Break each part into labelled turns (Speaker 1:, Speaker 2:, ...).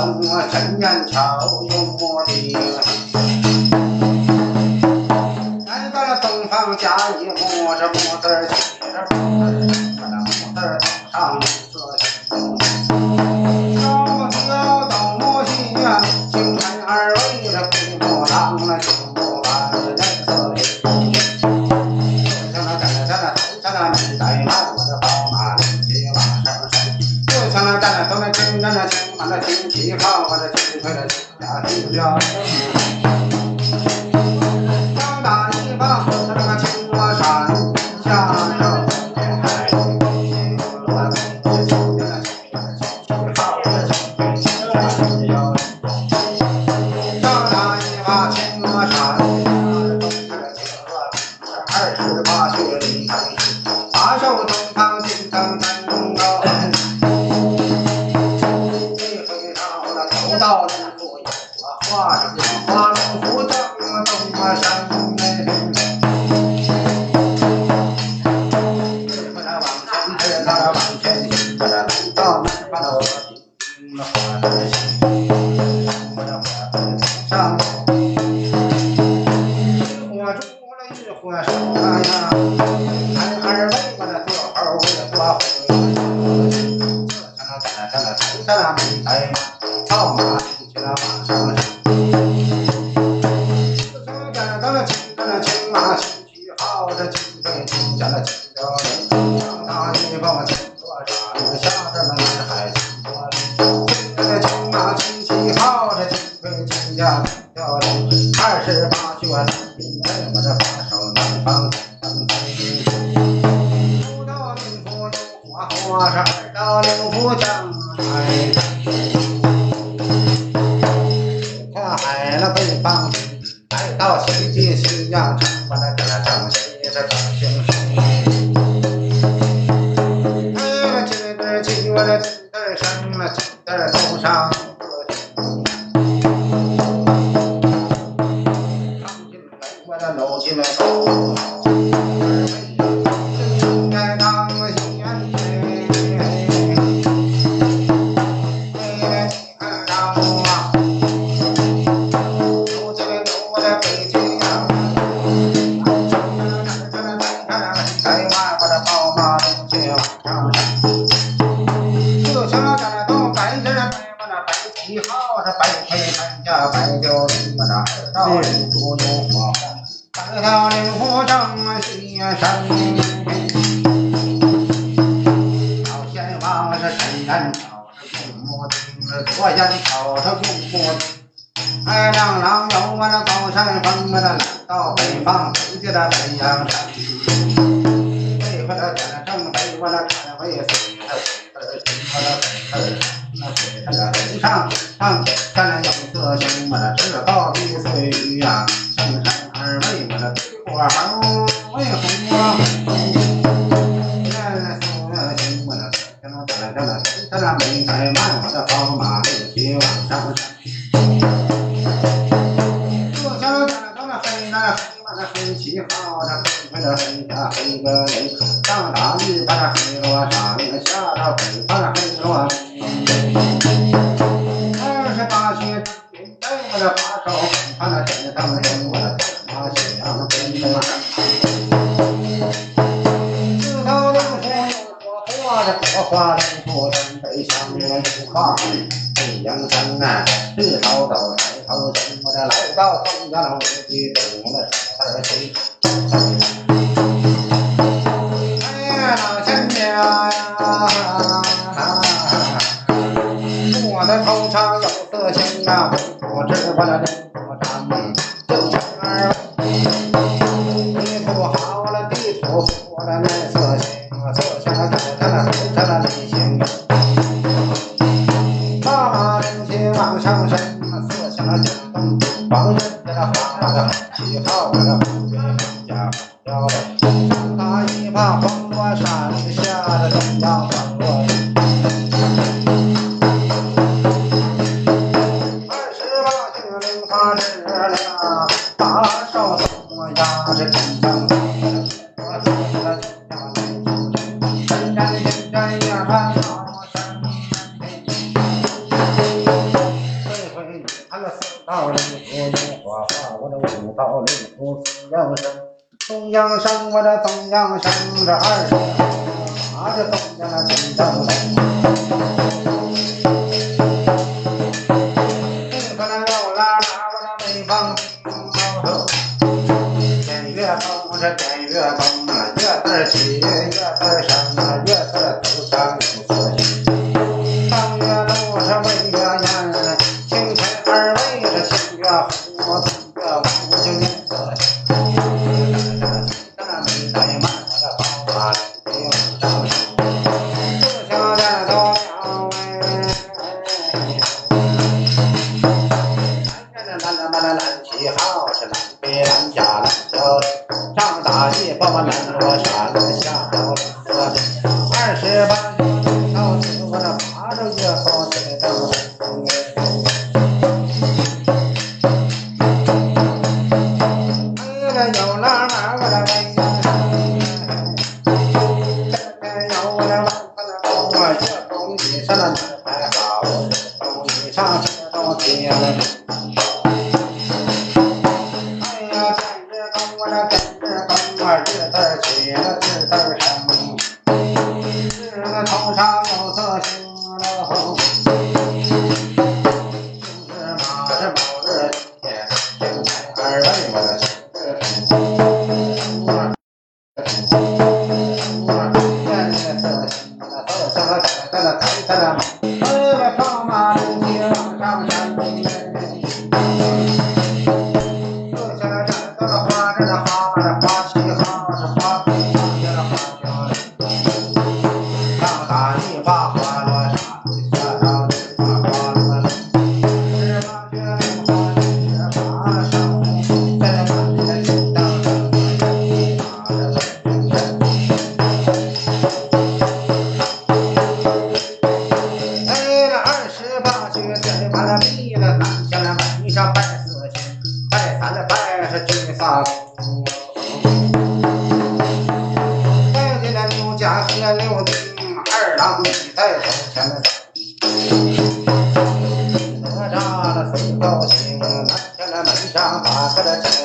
Speaker 1: 东啊，陈人朝我的。来到了东方甲乙，摸着子字写着字，把走上五色星。朝朝东我心愿，星辰二位这飞波。God. 二道梁 đó 台上西声。老先王是真难找，他公母听了多言吵，他公母。二两郎有我那宝山峰，我那来到北方，走进了北阳山。北我那天正北，我那天会飞，他飞他飞他飞他飞他飞他飞上上天，他那有个兄，我那志高地飞呀。我好，我也红啊。跟他打了仗了，咱俩没开慢，我的宝马六七往上。大圣路啊是好走还是桥我来到东家了我的东家小三儿他日了，大少说呀，这天将黑，我寻了天将去。人沾人沾呀，我沾沾去。会不你看了四道岭，我画我这五道岭，我四样生，中央生我这同样生这二斤。啊，这同样那天将黑。ीय 起了第二声，这个头上有色星罗红。Uh-huh. 带进了刘家和刘丁二郎，你带走。哪吒了，谁高兴？拦下了门上把客的。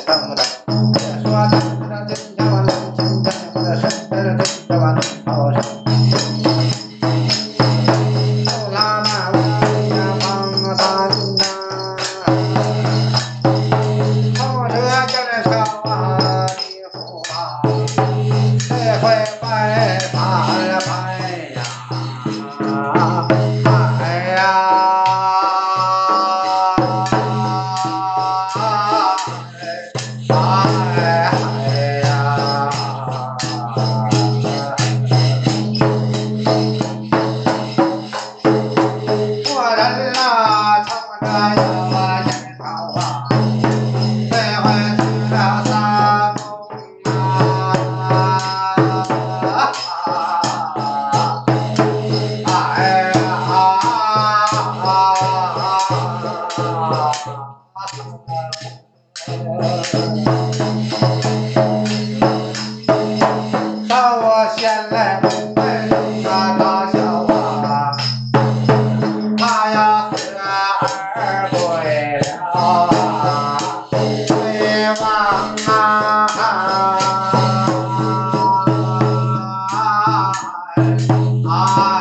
Speaker 1: Ah.